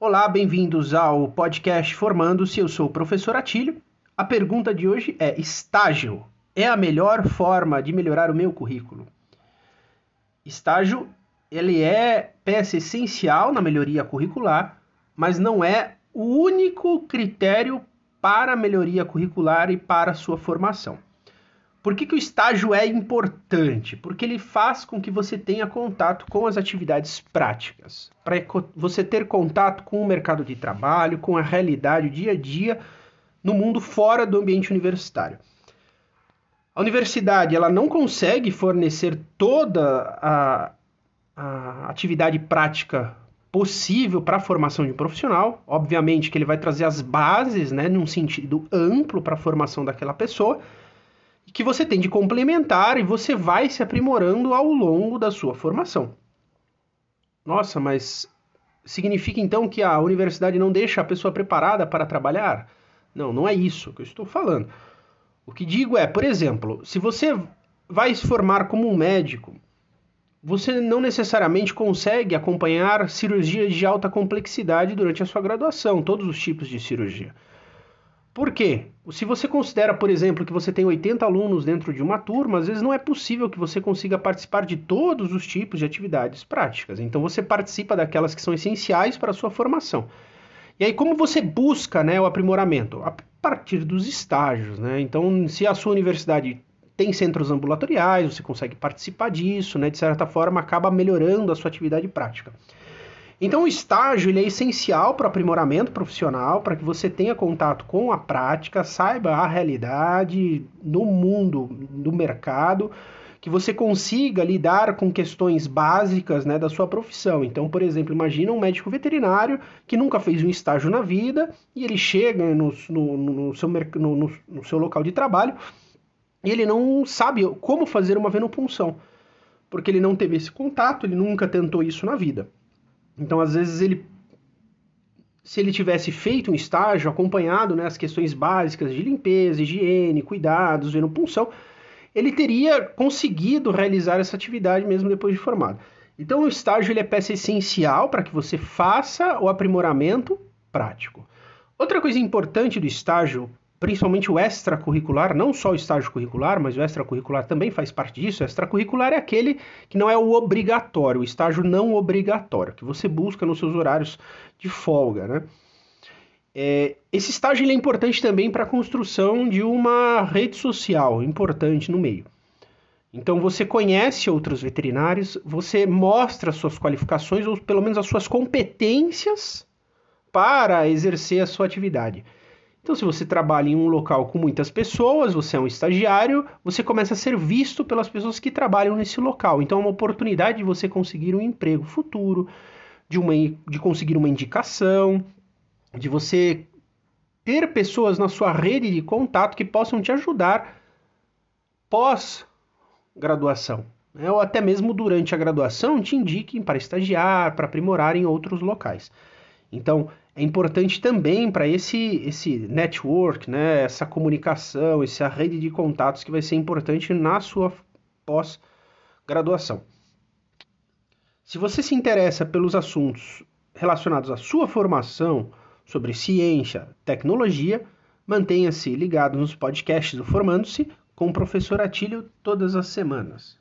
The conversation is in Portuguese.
Olá, bem-vindos ao podcast Formando-se. Eu sou o professor Atílio. A pergunta de hoje é: estágio é a melhor forma de melhorar o meu currículo? Estágio, ele é peça essencial na melhoria curricular, mas não é o único critério para a melhoria curricular e para a sua formação. Por que, que o estágio é importante? Porque ele faz com que você tenha contato com as atividades práticas, para você ter contato com o mercado de trabalho, com a realidade, o dia a dia no mundo fora do ambiente universitário. A universidade ela não consegue fornecer toda a, a atividade prática possível para a formação de um profissional. Obviamente que ele vai trazer as bases, né, num sentido amplo para a formação daquela pessoa que você tem de complementar e você vai se aprimorando ao longo da sua formação. Nossa, mas significa então que a universidade não deixa a pessoa preparada para trabalhar? Não, não é isso que eu estou falando. O que digo é, por exemplo, se você vai se formar como um médico, você não necessariamente consegue acompanhar cirurgias de alta complexidade durante a sua graduação, todos os tipos de cirurgia. Por quê? Se você considera, por exemplo, que você tem 80 alunos dentro de uma turma, às vezes não é possível que você consiga participar de todos os tipos de atividades práticas. Então você participa daquelas que são essenciais para a sua formação. E aí, como você busca né, o aprimoramento? A partir dos estágios. Né? Então, se a sua universidade tem centros ambulatoriais, você consegue participar disso, né? de certa forma, acaba melhorando a sua atividade prática. Então, o estágio ele é essencial para o aprimoramento profissional, para que você tenha contato com a prática, saiba a realidade no mundo do mercado, que você consiga lidar com questões básicas né, da sua profissão. Então, por exemplo, imagina um médico veterinário que nunca fez um estágio na vida e ele chega no, no, no, seu, no, no seu local de trabalho e ele não sabe como fazer uma venopunção, porque ele não teve esse contato, ele nunca tentou isso na vida. Então, às vezes, ele se ele tivesse feito um estágio acompanhado né, as questões básicas de limpeza, higiene, cuidados, venopunção, ele teria conseguido realizar essa atividade mesmo depois de formado. Então, o estágio ele é peça essencial para que você faça o aprimoramento prático. Outra coisa importante do estágio principalmente o extracurricular, não só o estágio curricular, mas o extracurricular também faz parte disso. O extracurricular é aquele que não é o obrigatório, o estágio não obrigatório, que você busca nos seus horários de folga, né? É, esse estágio é importante também para a construção de uma rede social importante no meio. Então você conhece outros veterinários, você mostra suas qualificações ou pelo menos as suas competências para exercer a sua atividade. Então, se você trabalha em um local com muitas pessoas, você é um estagiário, você começa a ser visto pelas pessoas que trabalham nesse local. Então, é uma oportunidade de você conseguir um emprego futuro, de, uma, de conseguir uma indicação, de você ter pessoas na sua rede de contato que possam te ajudar pós-graduação. Né? Ou até mesmo durante a graduação te indiquem para estagiar, para aprimorar em outros locais. Então, é importante também para esse, esse network, né, essa comunicação, essa rede de contatos que vai ser importante na sua pós-graduação. Se você se interessa pelos assuntos relacionados à sua formação sobre ciência, tecnologia, mantenha-se ligado nos podcasts do Formando-se com o professor Atílio todas as semanas.